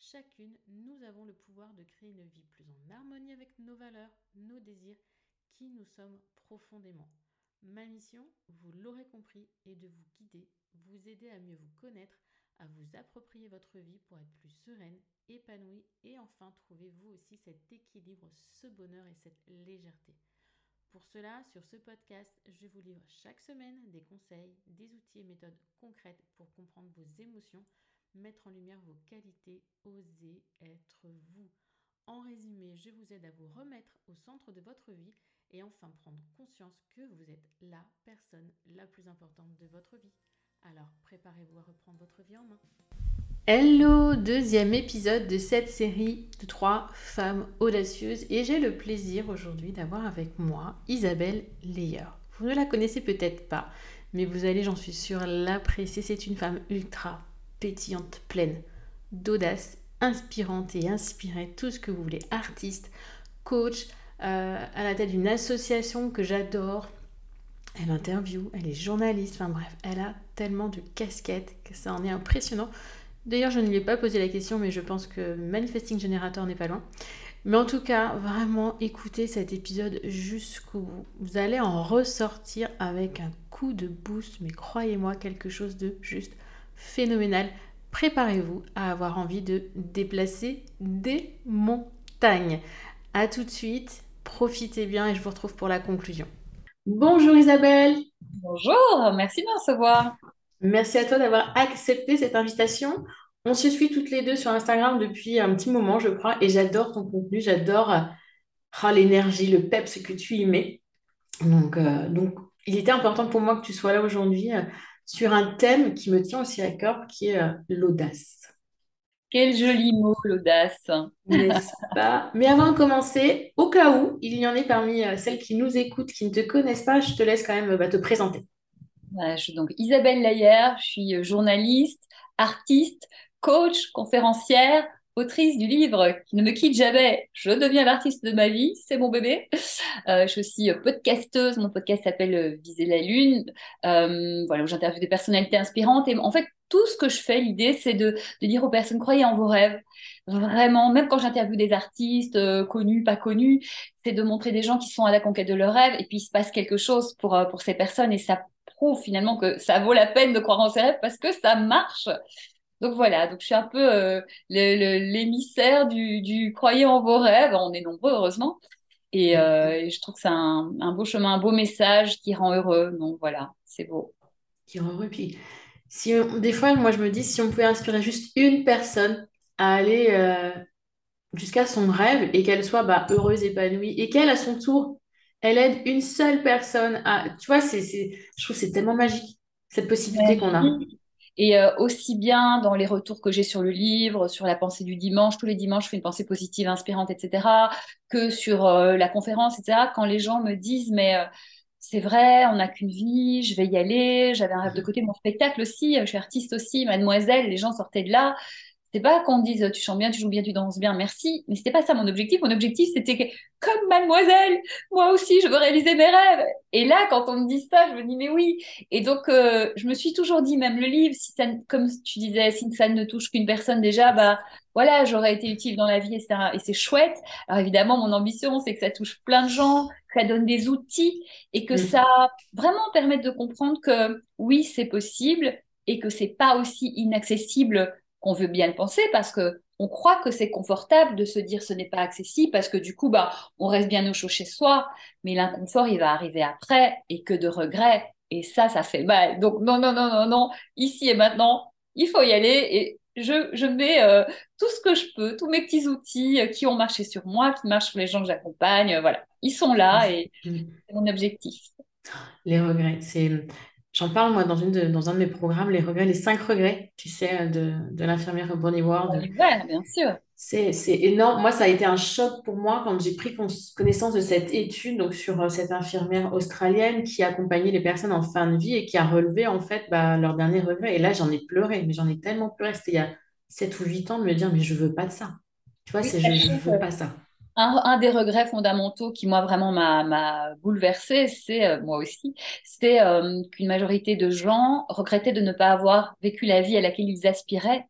Chacune, nous avons le pouvoir de créer une vie plus en harmonie avec nos valeurs, nos désirs, qui nous sommes profondément. Ma mission, vous l'aurez compris, est de vous guider, vous aider à mieux vous connaître, à vous approprier votre vie pour être plus sereine, épanouie et enfin trouver vous aussi cet équilibre, ce bonheur et cette légèreté. Pour cela, sur ce podcast, je vous livre chaque semaine des conseils, des outils et méthodes concrètes pour comprendre vos émotions, mettre en lumière vos qualités, oser être vous. En résumé, je vous aide à vous remettre au centre de votre vie et enfin prendre conscience que vous êtes la personne la plus importante de votre vie. Alors préparez-vous à reprendre votre vie en main. Hello, deuxième épisode de cette série de trois femmes audacieuses et j'ai le plaisir aujourd'hui d'avoir avec moi Isabelle Leyer. Vous ne la connaissez peut-être pas, mais vous allez, j'en suis sûre, l'apprécier. C'est une femme ultra pétillante, pleine d'audace, inspirante et inspirée, tout ce que vous voulez, artiste, coach, euh, à la tête d'une association que j'adore. Elle interview, elle est journaliste, enfin bref, elle a tellement de casquettes que ça en est impressionnant. D'ailleurs, je ne lui ai pas posé la question, mais je pense que Manifesting Generator n'est pas loin. Mais en tout cas, vraiment écoutez cet épisode jusqu'au bout. Vous allez en ressortir avec un coup de boost, mais croyez-moi, quelque chose de juste phénoménal. Préparez-vous à avoir envie de déplacer des montagnes. A tout de suite, profitez bien et je vous retrouve pour la conclusion. Bonjour Isabelle. Bonjour, merci de me recevoir. Merci à toi d'avoir accepté cette invitation. On se suit toutes les deux sur Instagram depuis un petit moment, je crois, et j'adore ton contenu, j'adore oh, l'énergie, le peps que tu y mets. Donc, euh, donc, il était important pour moi que tu sois là aujourd'hui euh, sur un thème qui me tient aussi à cœur, qui est euh, l'audace. Quel joli mot, l'audace. N'est-ce pas? Mais avant de commencer, au cas où il y en ait parmi euh, celles qui nous écoutent, qui ne te connaissent pas, je te laisse quand même bah, te présenter. je suis donc Isabelle Layer, je suis euh, journaliste, artiste, coach, conférencière, autrice du livre qui ne me quitte jamais, je deviens l'artiste de ma vie, c'est mon bébé. Euh, je suis aussi euh, podcasteuse, mon podcast s'appelle euh, Viser la Lune, voilà, où j'interviewe des personnalités inspirantes. Et en fait, tout ce que je fais, l'idée, c'est de, dire aux personnes, croyez en vos rêves. Vraiment, même quand j'interviewe des artistes, connus, pas connus, c'est de montrer des gens qui sont à la conquête de leurs rêves. Et puis, il se passe quelque chose pour, pour ces personnes et ça prouve finalement que ça vaut la peine de croire en ses rêves parce que ça marche. Donc voilà, donc je suis un peu euh, l'émissaire du, du croyez en vos rêves. On est nombreux, heureusement. Et, euh, je trouve que c'est un, beau chemin, un beau message qui rend heureux. Donc voilà, c'est beau. Qui rend heureux. Puis, si des fois, moi, je me dis, si on pouvait inspirer juste une personne à aller euh, jusqu'à son rêve et qu'elle soit bah, heureuse, épanouie, et qu'elle, à son tour, elle aide une seule personne à... Tu vois, c'est, je trouve que c'est tellement magique, cette possibilité qu'on a. Et euh, aussi bien dans les retours que j'ai sur le livre, sur la pensée du dimanche, tous les dimanches, je fais une pensée positive, inspirante, etc., que sur euh, la conférence, etc., quand les gens me disent, mais euh, c'est vrai, on n'a qu'une vie, je vais y aller, j'avais un rêve de côté, mon spectacle aussi, je suis artiste aussi, mademoiselle, les gens sortaient de là, c'est pas qu'on dise tu chantes bien, tu joues bien, tu danses bien, merci. Mais c'était pas ça mon objectif. Mon objectif, c'était que, comme mademoiselle, moi aussi, je veux réaliser mes rêves. Et là, quand on me dit ça, je me dis, mais oui. Et donc, euh, je me suis toujours dit, même le livre, si ça, comme tu disais, si ça ne touche qu'une personne déjà, bah, voilà, j'aurais été utile dans la vie, etc. Et c'est chouette. Alors évidemment, mon ambition, c'est que ça touche plein de gens, que ça donne des outils et que mm. ça vraiment permette de comprendre que oui, c'est possible et que c'est pas aussi inaccessible qu'on veut bien le penser parce que on croit que c'est confortable de se dire ce n'est pas accessible parce que du coup bah on reste bien au chaud chez soi mais l'inconfort il va arriver après et que de regrets. Et ça ça fait mal. Donc non non non non non. Ici et maintenant il faut y aller et je, je mets euh, tout ce que je peux, tous mes petits outils euh, qui ont marché sur moi, qui marchent sur les gens que j'accompagne, euh, voilà, ils sont là et c'est mon objectif. Les regrets, c'est J'en parle, moi, dans, une dans un de mes programmes, les regrets, les cinq regrets, tu sais, de, de l'infirmière Bonnie Ward. bien sûr. C'est, énorme. Moi, ça a été un choc pour moi quand j'ai pris connaissance de cette étude donc sur euh, cette infirmière australienne qui accompagnait les personnes en fin de vie et qui a relevé en fait bah, leur dernier revêt. Et là, j'en ai pleuré, mais j'en ai tellement pleuré. C'était il y a 7 ou 8 ans de me dire, mais je veux pas de ça. Tu vois, c'est je, je veux pas ça un, des regrets fondamentaux qui, moi, vraiment m'a bouleversée, c'est, euh, moi aussi, c'est euh, qu'une majorité de gens regrettaient de ne pas avoir vécu la vie à laquelle ils aspiraient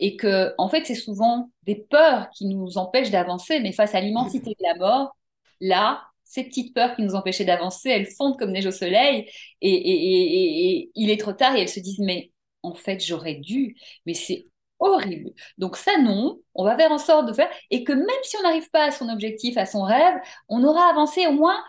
et que, en fait, c'est souvent des peurs qui nous empêchent d'avancer, mais face à l'immensité de la mort, là, ces petites peurs qui nous empêchaient d'avancer, elles fondent comme neige au soleil et, et, il est trop tard et elles se disent, mais en fait, j'aurais dû, mais c'est horrible. Donc ça, non, on va faire en sorte de faire, et que même si on n'arrive pas à son objectif, à son rêve, on aura avancé au moins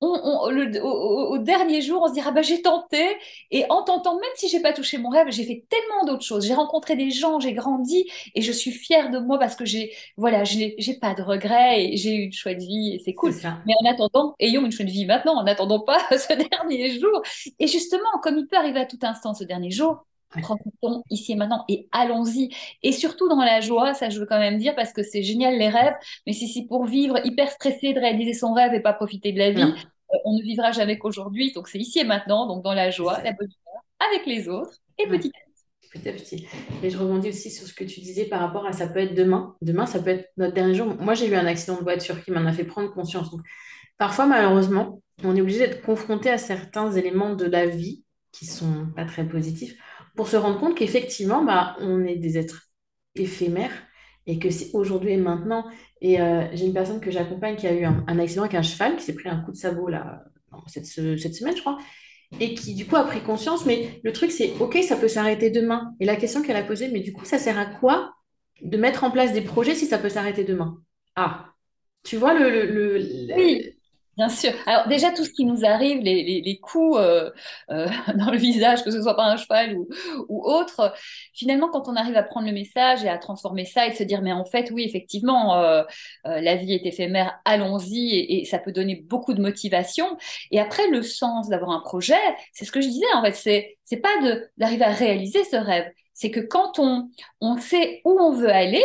au, dernier jour, on se dira bah, j'ai tenté et en tentant, même si j'ai pas touché mon rêve, j'ai fait tellement d'autres choses. J'ai rencontré des gens, j'ai grandi et je suis fière de moi parce que j'ai voilà, j'ai pas de regrets et j'ai eu une chouette vie et c'est cool. Mais en attendant, ayons une chouette vie maintenant, en attendant pas ce dernier jour. Et justement, comme il peut arriver à tout instant ce dernier jour, Profitons ici et maintenant et allons-y. Et surtout dans la joie, ça je veux quand même dire parce que c'est génial les rêves, mais si c'est pour vivre hyper stressé de réaliser son rêve et pas profiter de la vie, euh, on ne vivra jamais qu'aujourd'hui. Donc c'est ici et maintenant, donc dans la joie, la bonne humeur, avec les autres et petit à petit. Petit à petit. Et je rebondis aussi sur ce que tu disais par rapport à ça peut être demain. Demain, ça peut être notre dernier jour. Moi, j'ai eu un accident de voiture qui m'en a fait prendre conscience. Donc, parfois, malheureusement, on est obligé d'être confronté à certains éléments de la vie qui sont pas très positifs pour se rendre compte qu'effectivement, bah, on est des êtres éphémères et que c'est aujourd'hui et maintenant. Et euh, j'ai une personne que j'accompagne qui a eu un, accident avec un cheval, qui s'est pris un coup de sabot là, cette, semaine, je crois, et qui du coup a pris conscience. Mais le truc, c'est OK, ça peut s'arrêter demain. Et la question qu'elle a posée, mais du coup, ça sert à quoi de mettre en place des projets si ça peut s'arrêter demain? Ah, tu vois le, le, le Bien sûr. Alors déjà, tout ce qui nous arrive, les, coups euh, euh, dans le visage, que ce soit par un cheval ou, autre, finalement, quand on arrive à prendre le message et à transformer ça et se dire, mais en fait, oui, effectivement, euh, la vie est éphémère, allons-y, et, ça peut donner beaucoup de motivation. Et après, le sens d'avoir un projet, c'est ce que je disais, en fait, c'est c'est pas d'arriver à réaliser ce rêve, c'est que quand on, on sait où on veut aller,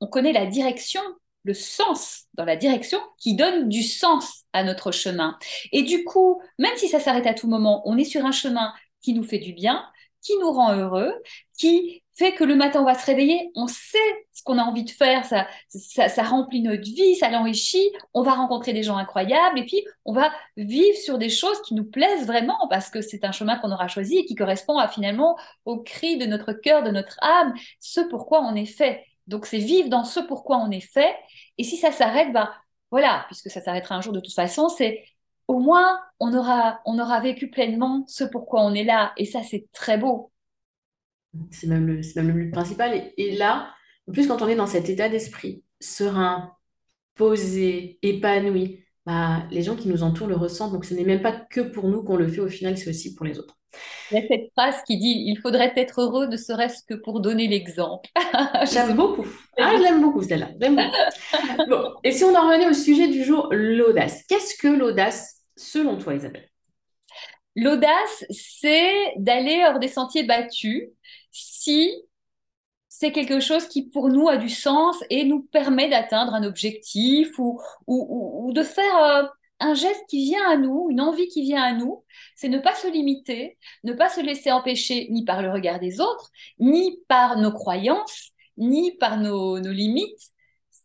on connaît la direction le sens dans la direction qui donne du sens à notre chemin. Et du coup, même si ça s'arrête à tout moment, on est sur un chemin qui nous fait du bien, qui nous rend heureux, qui fait que le matin on va se réveiller, on sait ce qu'on a envie de faire, ça, ça, remplit notre vie, ça l'enrichit, on va rencontrer des gens incroyables et puis on va vivre sur des choses qui nous plaisent vraiment parce que c'est un chemin qu'on aura choisi et qui correspond à finalement au cri de notre cœur, de notre âme, ce pourquoi on est fait. Donc, c'est vivre dans ce pourquoi on est fait. Et si ça s'arrête, bah, voilà, puisque ça s'arrêtera un jour de toute façon, c'est au moins on aura, on aura vécu pleinement ce pourquoi on est là. Et ça, c'est très beau. C'est même, le, même le but principal. Et, là, en plus, quand on est dans cet état d'esprit serein, posé, épanoui, bah, les gens qui nous entourent le ressentent. Donc, ce n'est même pas que pour nous qu'on le fait, au final, c'est aussi pour les autres. Il y a cette phrase qui dit il faudrait être heureux ne serait-ce que pour donner l'exemple. J'aime beaucoup. Ah, je l'aime beaucoup celle-là. bon. Et si on en revenait au sujet du jour, l'audace. Qu'est-ce que l'audace selon toi, Isabelle? L'audace, c'est d'aller hors des sentiers battus si c'est quelque chose qui pour nous a du sens et nous permet d'atteindre un objectif ou, ou, ou, de faire euh, un geste qui vient à nous, une envie qui vient à nous, c'est ne pas se limiter, ne pas se laisser empêcher ni par le regard des autres, ni par nos croyances, ni par nos, limites.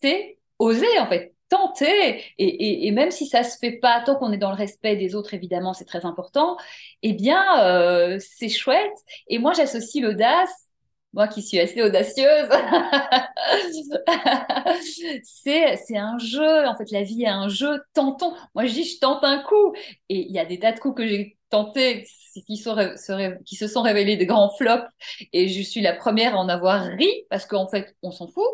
C'est oser, en fait, tenter. Et, même si ça se fait pas, tant qu'on est dans le respect des autres, évidemment, c'est très important, eh bien, euh, c'est chouette. Et moi, j'associe l'audace moi qui suis assez audacieuse, c'est un jeu. En fait, la vie est un jeu. Tentons. Moi, je dis, je tente un coup. Et il y a des tas de coups que j'ai tentés qui, qui se sont révélés des grands flops. Et je suis la première à en avoir ri parce qu'en fait, on s'en fout.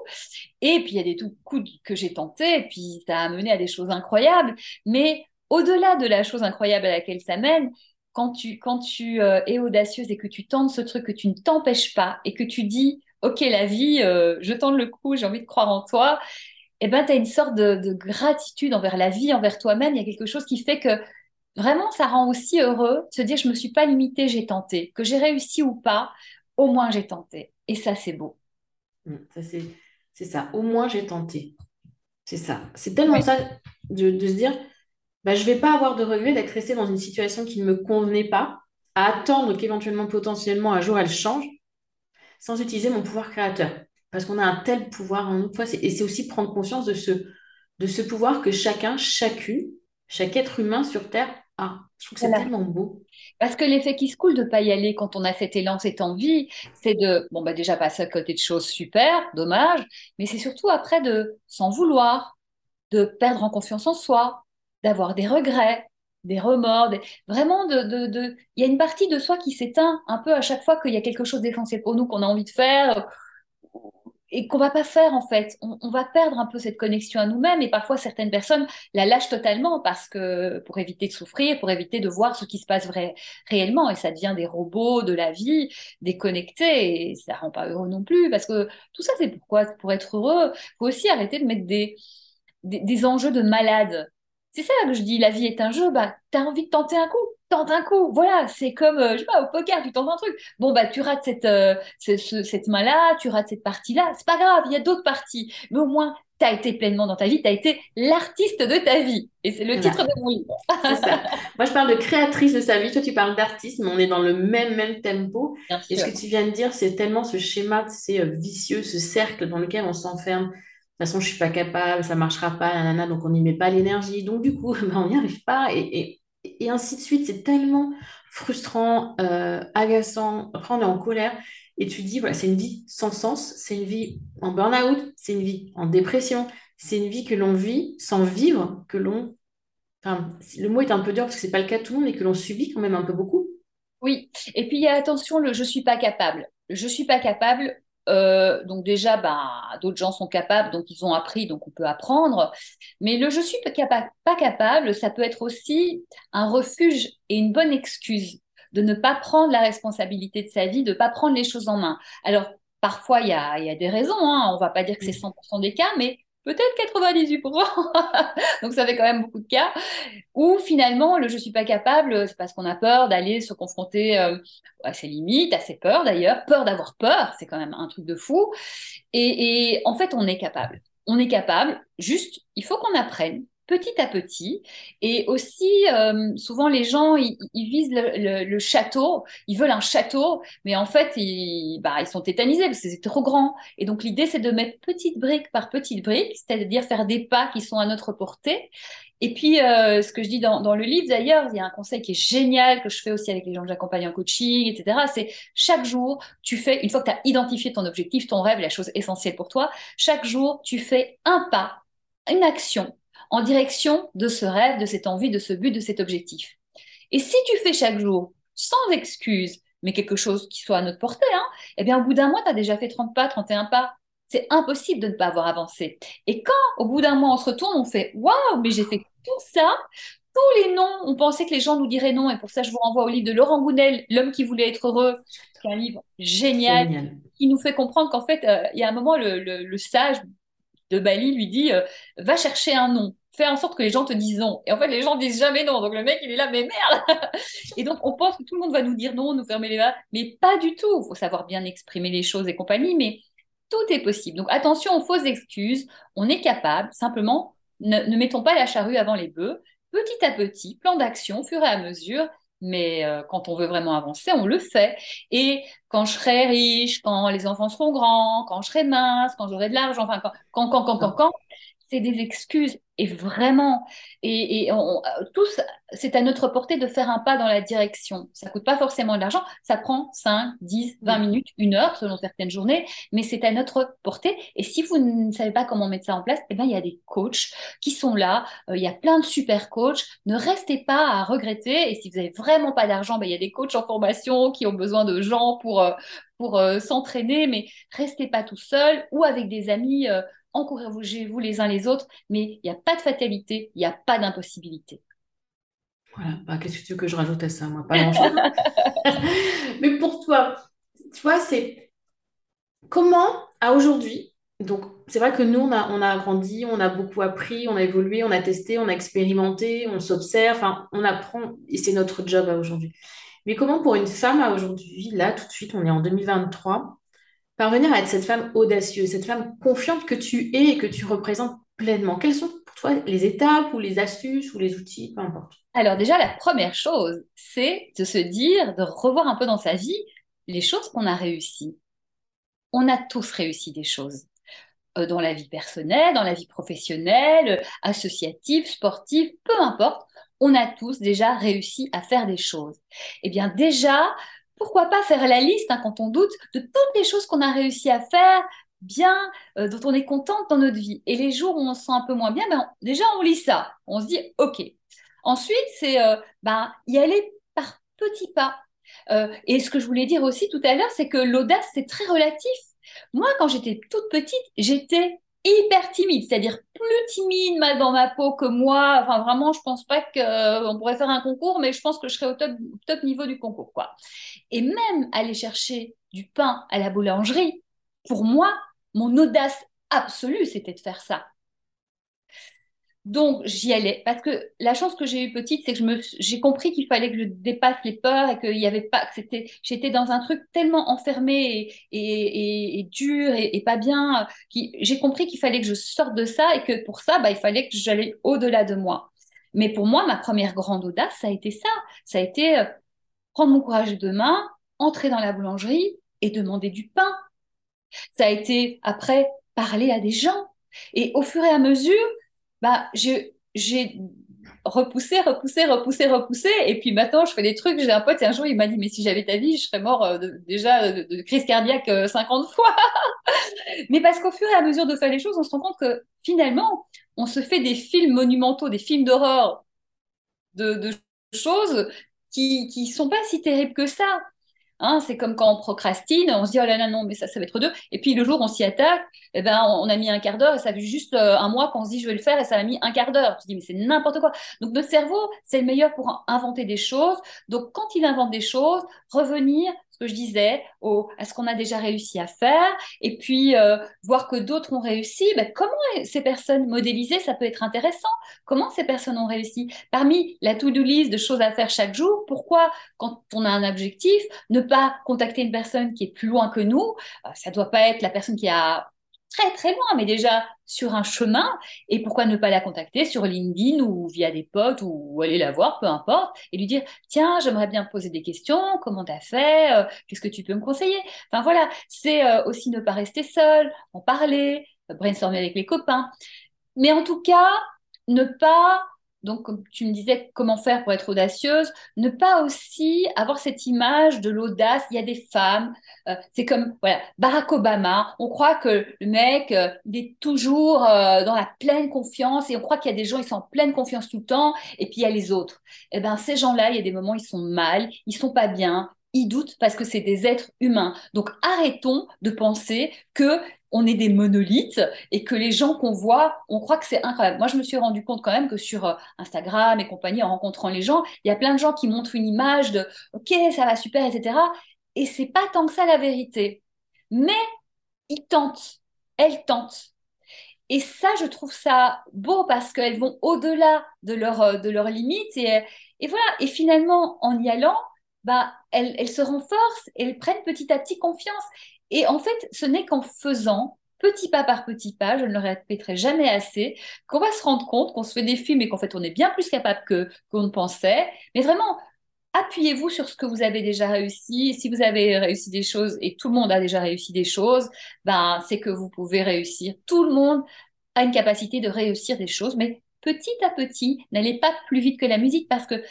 Et puis, il y a des coups que j'ai tentés. Et puis, ça a mené à des choses incroyables. Mais au-delà de la chose incroyable à laquelle ça mène, quand tu, quand tu euh, es audacieuse et que tu tentes ce truc, que tu ne t'empêches pas et que tu dis, OK, la vie, euh, je tente le coup, j'ai envie de croire en toi, eh ben, tu as une sorte de, gratitude envers la vie, envers toi-même. Il y a quelque chose qui fait que vraiment, ça rend aussi heureux de se dire, je me suis pas limitée, j'ai tenté. Que j'ai réussi ou pas, au moins j'ai tenté. Et ça, c'est beau. Mmh, ça, c'est C'est ça. Au moins, j'ai tenté. C'est ça. C'est tellement ça de, se dire, bah, je ne vais pas avoir de regret d'être restée dans une situation qui ne me convenait pas, à attendre qu'éventuellement, potentiellement, un jour, elle change, sans utiliser mon pouvoir créateur. Parce qu'on a un tel pouvoir en nous. Et c'est aussi prendre conscience de ce, de ce pouvoir que chacun, chacune, chaque être humain sur Terre a. Je trouve que c'est tellement beau. Parce que l'effet qui se coule de ne pas y aller quand on a cet élan, cette envie, c'est de, bon, bah déjà passer à côté de choses super, dommage, mais c'est surtout après de s'en vouloir, de perdre en confiance en soi, d'avoir des regrets, des remords, vraiment de, de, de, il y a une partie de soi qui s'éteint un peu à chaque fois qu'il y a quelque chose d'essentiel pour nous qu'on a envie de faire et qu'on va pas faire en fait. On, va perdre un peu cette connexion à nous-mêmes et parfois certaines personnes la lâchent totalement parce que pour éviter de souffrir, pour éviter de voir ce qui se passe vrai, réellement et ça devient des robots de la vie déconnectés et ça rend pas heureux non plus parce que tout ça c'est pourquoi? Pour être heureux, faut aussi arrêter de mettre des, des, enjeux de malade. C'est ça que je dis, la vie est un jeu, bah, tu as envie de tenter un coup, tente un coup. Voilà, c'est comme, euh, je sais pas, au poker, tu tentes un truc. Bon, bah, tu rates cette, euh, cette, main-là, tu rates cette partie-là. C'est pas grave, il y a d'autres parties. Mais au moins, tu as été pleinement dans ta vie, tu as été l'artiste de ta vie. Et c'est le titre de mon livre. c'est ça. Moi, je parle de créatrice de sa vie. Toi, tu parles d'artiste, mais on est dans le même, même tempo. Et ce que tu viens de dire, c'est tellement ce schéma, c'est euh, vicieux, ce cercle dans lequel on s'enferme. De toute façon, je suis pas capable, ça marchera pas, nanana, donc on n'y met pas l'énergie. Donc, du coup, ben, on n'y arrive pas. et et ainsi de suite. C'est tellement frustrant, euh, agaçant. Après, on est en colère et tu dis, voilà, c'est une vie sans sens, c'est une vie en burn-out, c'est une vie en dépression, c'est une vie que l'on vit sans vivre, que l'on. Enfin, le mot est un peu dur parce que c'est pas le cas de tout le monde, mais que l'on subit quand même un peu beaucoup. Oui, et puis il y a attention, le je suis pas capable. Je suis pas capable, euh, donc déjà, ben, d'autres gens sont capables, donc ils ont appris, donc on peut apprendre. Mais le je suis pas capable, ça peut être aussi un refuge et une bonne excuse de ne pas prendre la responsabilité de sa vie, de ne pas prendre les choses en main. Alors, parfois, il y a, y a, des raisons, hein. on va pas dire que c'est 100% des cas, mais peut-être 98%, donc ça fait quand même beaucoup de cas, où finalement le je suis pas capable, c'est parce qu'on a peur d'aller se confronter euh, à ses limites, à ses peurs d'ailleurs, peur d'avoir peur, c'est quand même un truc de fou, et en fait on est capable, on est capable, juste il faut qu'on apprenne petit à petit. Et aussi, euh, souvent, les gens, ils, visent le, château, ils veulent un château, mais en fait, ils, bah, ils sont tétanisés parce que c'est trop grand. Et donc, l'idée, c'est de mettre petite brique par petite brique, c'est-à-dire faire des pas qui sont à notre portée. Et puis, euh, ce que je dis dans, dans le livre, d'ailleurs, il y a un conseil qui est génial, que je fais aussi avec les gens que j'accompagne en coaching, etc. C'est chaque jour, tu fais, une fois que tu as identifié ton objectif, ton rêve, la chose essentielle pour toi, chaque jour, tu fais un pas, une action en direction de ce rêve, de cette envie, de ce but, de cet objectif. Et si tu fais chaque jour, sans excuse, mais quelque chose qui soit à notre portée, hein, eh bien, au bout d'un mois, tu as déjà fait 30 pas, 31 pas. C'est impossible de ne pas avoir avancé. Et quand, au bout d'un mois, on se retourne, on fait Waouh, mais j'ai fait tout ça, tous les noms, on pensait que les gens nous diraient non, et pour ça, je vous renvoie au livre de Laurent Gounel, L'homme qui voulait être heureux, qui est un livre génial, qui nous fait comprendre qu'en fait, euh, il y a un moment, le sage de Bali lui dit euh, va chercher un nom, fais en sorte que les gens te disent non. Et en fait, les gens disent jamais non. Donc le mec, il est là, mais merde Et donc on pense que tout le monde va nous dire non, nous fermer les mains, mais pas du tout. Il faut savoir bien exprimer les choses et compagnie, mais tout est possible. Donc attention aux fausses excuses, on est capable, simplement, ne, mettons pas la charrue avant les bœufs. Petit à petit, plan d'action, fur et à mesure, mais euh, quand on veut vraiment avancer, on le fait. Et quand je serai riche, quand les enfants seront grands, quand je serai mince, quand j'aurai de l'argent, enfin, quand, quand, quand, quand, quand, quand c'est des excuses. Et vraiment, et, tous, c'est à notre portée de faire un pas dans la direction. Ça coûte pas forcément de l'argent, ça prend 5, 10, 20 minutes, une heure selon certaines journées, mais c'est à notre portée. Et si vous ne savez pas comment mettre ça en place, eh bien, il y a des coachs qui sont là, euh, il y a plein de super coachs. Ne restez pas à regretter. Et si vous n'avez vraiment pas d'argent, ben, il y a des coachs en formation qui ont besoin de gens pour, euh, pour euh, s'entraîner, mais restez pas tout seul ou avec des amis encouragez-vous les uns les autres, mais il n'y a pas de fatalité, il n'y a pas d'impossibilité. Voilà, bah, qu'est-ce que tu veux que je rajoute à ça, moi? Pas grand-chose. mais pour toi, tu vois, c'est comment, à aujourd'hui, donc c'est vrai que nous, on a, on a grandi, on a beaucoup appris, on a évolué, on a testé, on a expérimenté, on s'observe, on apprend, et c'est notre job à aujourd'hui. Mais comment pour une femme à aujourd'hui, là, tout de suite, on est en 2023, parvenir à être cette femme audacieuse, cette femme confiante que tu es et que tu représentes pleinement Quelles sont pour toi les étapes ou les astuces ou les outils, peu importe Alors déjà, la première chose, c'est de se dire, de revoir un peu dans sa vie les choses qu'on a réussies. On a tous réussi des choses euh, dans la vie personnelle, dans la vie professionnelle, associative, sportive, peu importe. On a tous déjà réussi à faire des choses. Eh bien déjà, pourquoi pas faire la liste, hein, quand on doute, de toutes les choses qu'on a réussi à faire bien, euh, dont on est contente dans notre vie. Et les jours où on se sent un peu moins bien, ben, déjà on lit ça, on se dit OK. Ensuite, c'est euh, ben, y aller par petits pas. Euh, et ce que je voulais dire aussi tout à l'heure, c'est que l'audace, c'est très relatif. Moi, quand j'étais toute petite, j'étais hyper timide, c'est-à-dire plus timide, mal dans ma peau que moi. Enfin, vraiment, je pense pas qu'on pourrait faire un concours, mais je pense que je serais au top, top niveau du concours, quoi. Et même aller chercher du pain à la boulangerie, pour moi, mon audace absolue, c'était de faire ça. Donc j'y allais parce que la chance que j'ai eue petite, c'est que j'ai compris qu'il fallait que je dépasse les peurs et qu'il y avait pas que c'était j'étais dans un truc tellement enfermé et, dur et, pas bien. J'ai compris qu'il fallait que je sorte de ça et que pour ça, bah, il fallait que j'allais au-delà de moi. Mais pour moi, ma première grande audace, ça a été ça. Ça a été euh, prendre mon courage de main, entrer dans la boulangerie et demander du pain. Ça a été après parler à des gens. Et au fur et à mesure, bah, j'ai repoussé, repoussé, repoussé, repoussé. Et puis maintenant, je fais des trucs. J'ai un pote, et un jour, il m'a dit, mais si j'avais ta vie, je serais mort euh, déjà de, crise cardiaque 50 euh, fois. mais parce qu'au fur et à mesure de faire les choses, on se rend compte que finalement, on se fait des films monumentaux, des films d'horreur de, de, choses qui qui sont pas si terribles que ça. Hein, c'est comme quand on procrastine, on se dit oh là là non mais ça ça va être dur. Et puis le jour où on s'y attaque, eh ben on a mis un quart d'heure et ça fait juste euh, un mois qu'on se dit je vais le faire et ça a mis un quart d'heure. Tu dis mais c'est n'importe quoi. Donc notre cerveau c'est le meilleur pour inventer des choses. Donc quand il invente des choses, revenir ce que je disais, à ce qu'on a déjà réussi à faire, et puis euh, voir que d'autres ont réussi. Ben, comment ces personnes modélisées, ça peut être intéressant. Comment ces personnes ont réussi? Parmi la to-do list de choses à faire chaque jour, pourquoi, quand on a un objectif, ne pas contacter une personne qui est plus loin que nous? Euh, Ça doit pas être la personne qui a très très loin, mais déjà sur un chemin. Et pourquoi ne pas la contacter sur LinkedIn ou via des potes ou aller la voir, peu importe, et lui dire tiens, j'aimerais bien poser des questions, comment tu as fait, euh, qu'est-ce que tu peux me conseiller? Enfin voilà, c'est euh, aussi ne pas rester seul, en parler, brainstormer avec les copains. Mais en tout cas, ne pas donc, comme tu me disais, comment faire pour être audacieuse, ne pas aussi avoir cette image de l'audace. Il y a des femmes, euh, c'est comme voilà, Barack Obama. On croit que le mec, euh, est toujours euh, dans la pleine confiance et on croit qu'il y a des gens, ils sont en pleine confiance tout le temps. Et puis il y a les autres. Eh ben, ces gens-là, il y a des moments, ils sont mal, ils sont pas bien, ils doutent parce que c'est des êtres humains. Donc arrêtons de penser que on est des monolithes et que les gens qu'on voit, on croit que c'est incroyable. Moi, je me suis rendu compte quand même que sur euh, Instagram et compagnie, en rencontrant les gens, il y a plein de gens qui montrent une image de OK, ça va super, etc. Et c'est pas tant que ça la vérité. Mais ils tentent, elles tentent. Et ça, je trouve ça beau parce qu'elles vont au-delà de leurs euh, de leurs limites. Et, et voilà. Et finalement, en y allant, bah, elles, se renforcent, elles prennent petit à petit confiance. Et en fait, ce n'est qu'en faisant petit pas par petit pas, je ne le répéterai jamais assez, qu'on va se rendre compte qu'on se fait des films et qu'en fait on est bien plus capable que qu'on ne pensait. Mais vraiment, appuyez-vous sur ce que vous avez déjà réussi. Si vous avez réussi des choses et tout le monde a déjà réussi des choses, ben c'est que vous pouvez réussir. Tout le monde a une capacité de réussir des choses, mais petit à petit, n'allez pas plus vite que la musique parce que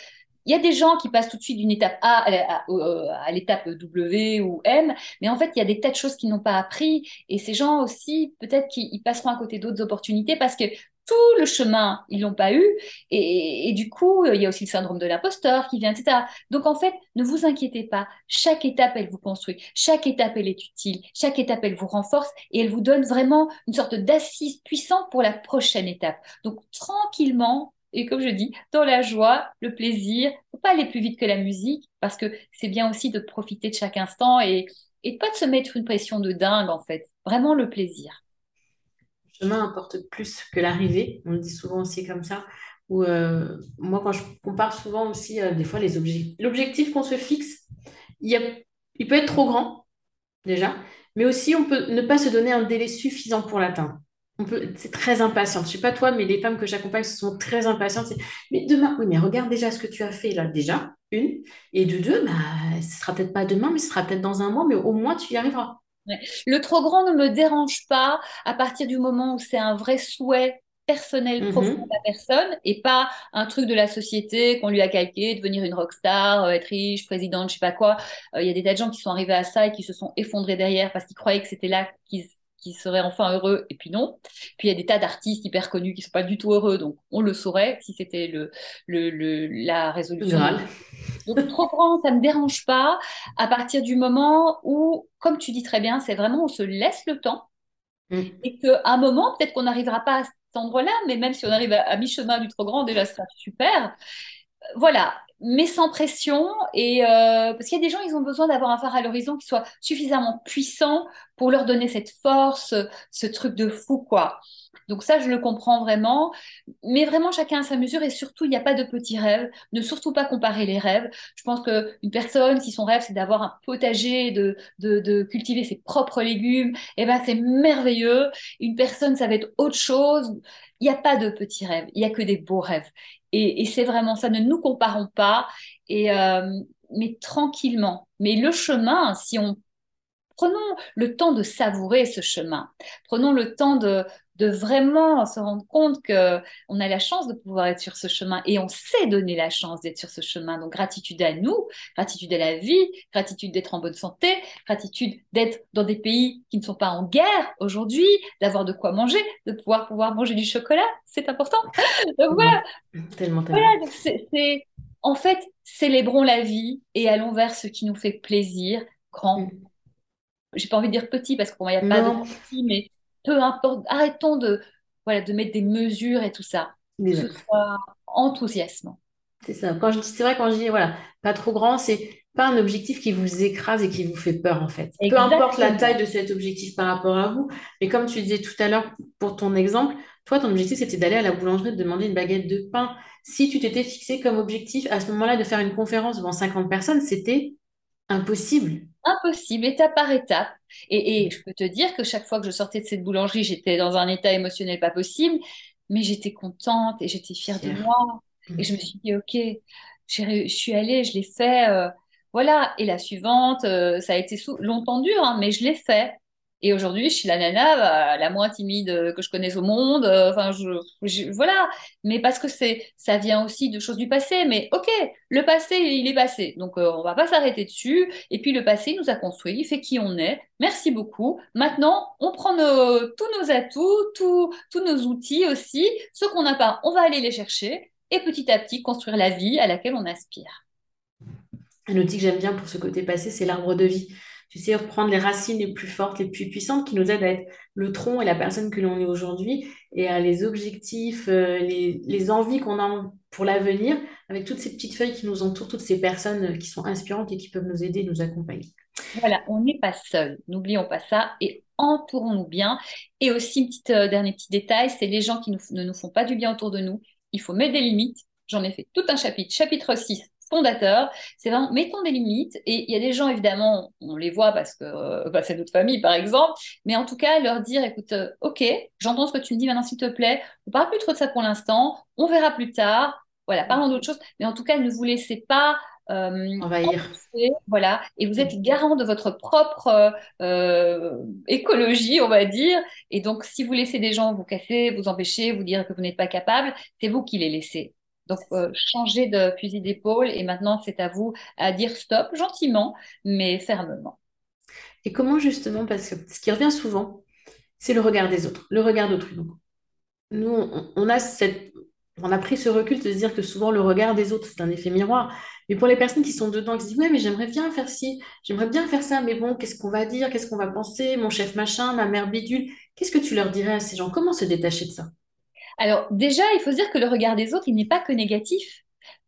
il y a des gens qui passent tout de suite d'une étape A à, l'étape W ou M, mais en fait, il y a des tas de choses qu'ils n'ont pas appris. Et ces gens aussi, peut-être qu'ils passeront à côté d'autres opportunités parce que tout le chemin, ils l'ont pas eu. Et, du coup, il y a aussi le syndrome de l'imposteur qui vient, etc. Donc, en fait, ne vous inquiétez pas. Chaque étape, elle vous construit. Chaque étape, elle est utile. Chaque étape, elle vous renforce et elle vous donne vraiment une sorte d'assise puissante pour la prochaine étape. Donc, tranquillement, et comme je dis, dans la joie, le plaisir, faut pas aller plus vite que la musique parce que c'est bien aussi de profiter de chaque instant et, et pas de se mettre une pression de dingue en fait. Vraiment le plaisir. Le chemin importe plus que l'arrivée. On le dit souvent aussi comme ça. Ou euh, moi, quand je compare souvent aussi euh, des fois les objectifs, l'objectif qu'on se fixe, il, il peut être trop grand déjà. mais aussi on peut ne pas se donner un délai suffisant pour l'atteindre. On peut, c'est très impatient. Je sais pas toi, mais les femmes que j'accompagne sont très impatientes. Mais demain, oui, mais regarde déjà ce que tu as fait là déjà, une. Et de deux, bah, ce sera peut-être pas demain, mais ce sera peut-être dans un mois, mais au moins tu y arriveras. Le trop grand ne me dérange pas à partir du moment où c'est un vrai souhait personnel mhm. profond de la personne et pas un truc de la société qu'on lui a calqué, devenir une rockstar, euh, être riche, présidente, je sais pas quoi. Euh, il y a des tas de gens qui sont arrivés à ça et qui se sont effondrés derrière parce qu'ils croyaient que c'était là qu'ils seraient enfin heureux et puis non. Puis il y a des tas d'artistes hyper connus qui sont pas du tout heureux, donc on le saurait si c'était le, le, la résolution. Donc trop grand, ça me dérange pas à partir du moment où, comme tu dis très bien, c'est vraiment on se laisse le temps mm. et qu'à un moment, peut-être qu'on n'arrivera pas à endroit-là, mais même si on arrive à, mi-chemin du trop grand, déjà, sera super. Voilà, mais sans pression. Et euh, parce qu'il y a des gens, ils ont besoin d'avoir un phare à l'horizon qui soit suffisamment puissant pour leur donner cette force, ce truc de fou, quoi. Donc ça, je le comprends vraiment. Mais vraiment, chacun à sa mesure. Et surtout, il n'y a pas de petits rêves. Ne surtout pas comparer les rêves. Je pense qu'une personne, si son rêve, c'est d'avoir un potager, de, de, cultiver ses propres légumes, eh ben, c'est merveilleux. Une personne, ça va être autre chose. Il n'y a pas de petits rêves. Il n'y a que des beaux rêves. Et, c'est vraiment ça. Ne nous comparons pas. Et, euh, mais tranquillement. Mais le chemin, si on Prenons le temps de savourer ce chemin. Prenons le temps de, de vraiment se rendre compte que on a la chance de pouvoir être sur ce chemin et on sait donner la chance d'être sur ce chemin. Donc gratitude à nous, gratitude à la vie, gratitude d'être en bonne santé, gratitude d'être dans des pays qui ne sont pas en guerre aujourd'hui, d'avoir de quoi manger, de pouvoir pouvoir manger du chocolat, c'est important. donc voilà. Tellement, tellement. Voilà, c'est en fait célébrons la vie et allons vers ce qui nous fait plaisir, grand. Mm. J'ai pas envie de dire petit parce qu'il n'y a pas de petit, mais peu importe, arrêtons de, voilà, de mettre des mesures et tout ça. Que ce soit enthousiasmant. C'est ça. Quand je dis, c'est vrai, quand je dis, voilà, pas trop grand, c'est pas un objectif qui vous écrase et qui vous fait peur, en fait. Peu importe la taille de cet objectif par rapport à vous. Mais comme tu disais tout à l'heure, pour ton exemple, toi, ton objectif, c'était d'aller à la boulangerie de demander une baguette de pain. Si tu t'étais fixé comme objectif à ce moment-là de faire une conférence devant 50 personnes, c'était impossible impossible, étape par étape. Et, je peux te dire que chaque fois que je sortais de cette boulangerie, j'étais dans un état émotionnel pas possible, mais j'étais contente et j'étais fière de moi. Et je me suis dit, OK, je suis allée, je l'ai fait. Euh, voilà. Et la suivante, euh, ça a été longtemps dur, hein, mais je l'ai fait. Et aujourd'hui, je suis la nana bah, la moins timide que je connaisse au monde. Euh, enfin, je, voilà. Mais parce que c'est, ça vient aussi de choses du passé. Mais ok, le passé, il est passé. Donc, euh, on va pas s'arrêter dessus. Et puis, le passé nous a construit, il fait qui on est. Merci beaucoup. Maintenant, on prend tous nos atouts, tous nos outils aussi. Ceux qu'on n'a pas, on va aller les chercher. Et petit à petit, construire la vie à laquelle on aspire. Un outil que j'aime bien pour ce côté passé, c'est l'arbre de vie tu sais, reprendre les racines les plus fortes, les plus puissantes qui nous aident à être le tronc et la personne que l'on est aujourd'hui et à les objectifs, euh, les, envies qu'on a pour l'avenir avec toutes ces petites feuilles qui nous entourent, toutes ces personnes qui sont inspirantes et qui peuvent nous aider, nous accompagner. Voilà, on n'est pas seul, n'oublions pas ça et entourons-nous bien. Et aussi, un petit, euh, dernier petit détail, c'est les gens qui ne nous font pas du bien autour de nous. Il faut mettre des limites. J'en ai fait tout un chapitre, chapitre 6, fondateur, c'est vraiment mettons des limites. Et il y a des gens, évidemment, on les voit parce que euh, bah, c'est notre famille, par exemple, mais en tout cas, leur dire écoute, euh, ok, j'entends ce que tu me dis maintenant, s'il te plaît, on parle plus trop de ça pour l'instant, on verra plus tard. Voilà, parlons d'autre chose, mais en tout cas, ne vous laissez pas euh, envahir. Voilà, et vous êtes garant de votre propre écologie, on va dire. Et donc, si vous laissez des gens vous casser, vous empêcher, vous dire que vous n'êtes pas capable, c'est vous qui les laissez. Donc, euh, changez de fusil d'épaule et maintenant, c'est à vous à dire stop gentiment, mais fermement. Et comment justement, parce que ce qui revient souvent, c'est le regard des autres, le regard d'autrui. Nous, on, a cette, on a pris ce recul de se dire que souvent le regard des autres, c'est un effet miroir. Mais pour les personnes qui sont dedans, qui se disent Ouais, mais j'aimerais bien faire ci, j'aimerais bien faire ça, mais bon, qu'est-ce qu'on va dire, qu'est-ce qu'on va penser, mon chef machin, ma mère bidule, qu'est-ce que tu leur dirais à ces gens? Comment se détacher de ça? Alors déjà, il faut se dire que le regard des autres, il n'est pas que négatif.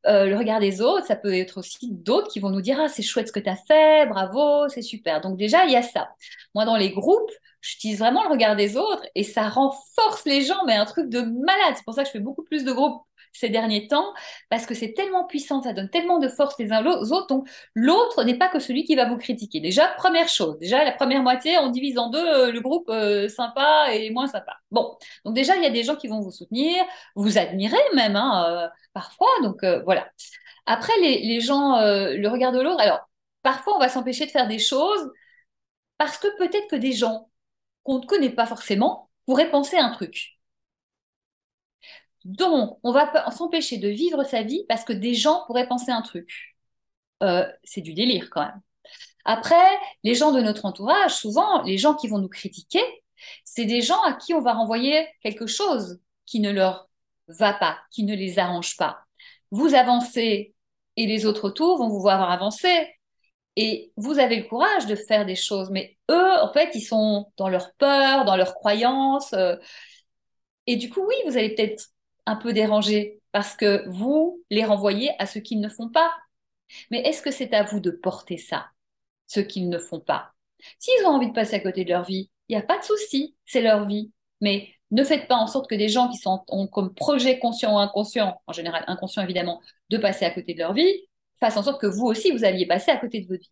Euh, le regard des autres, ça peut être aussi d'autres qui vont nous dire ah c'est chouette ce que tu as fait, bravo, c'est super. Donc déjà il y a ça. Moi dans les groupes, j'utilise vraiment le regard des autres et ça renforce les gens, mais un truc de malade. C'est pour ça que je fais beaucoup plus de groupes ces derniers temps parce que c'est tellement puissant, ça donne tellement de force les uns aux autres. Donc, l'autre n'est pas que celui qui va vous critiquer. Déjà, première chose, déjà, la première moitié, on divise en deux euh, le groupe euh, sympa et moins sympa. Bon, donc déjà, il y a des gens qui vont vous soutenir, vous admirer même, hein, euh, parfois. Donc, voilà. Après, les, les gens, le regard de l'autre, alors, parfois, on va s'empêcher de faire des choses parce que peut-être que des gens qu'on ne connaît pas forcément pourraient penser un truc. Donc, on va s'empêcher de vivre sa vie parce que des gens pourraient penser un truc. Euh, c'est du délire quand même. Après, les gens de notre entourage, souvent, les gens qui vont nous critiquer, c'est des gens à qui on va renvoyer quelque chose qui ne leur va pas, qui ne les arrange pas. Vous avancez et les autres autour vont vous voir avancer. Et vous avez le courage de faire des choses, mais eux, en fait, ils sont dans leur peur, dans leurs croyances. Euh, et du coup, oui, vous allez peut-être un peu déranger parce que vous les renvoyez à ce qu'ils ne font pas. Mais est-ce que c'est à vous de porter ça, ce qu'ils ne font pas? S'ils ont envie de passer à côté de leur vie, il n'y a pas de souci, c'est leur vie. Mais ne faites pas en sorte que des gens qui ont comme projet conscient ou inconscient, en général inconscient évidemment, de passer à côté de leur vie, fassent en sorte que vous aussi, vous alliez passer à côté de votre vie.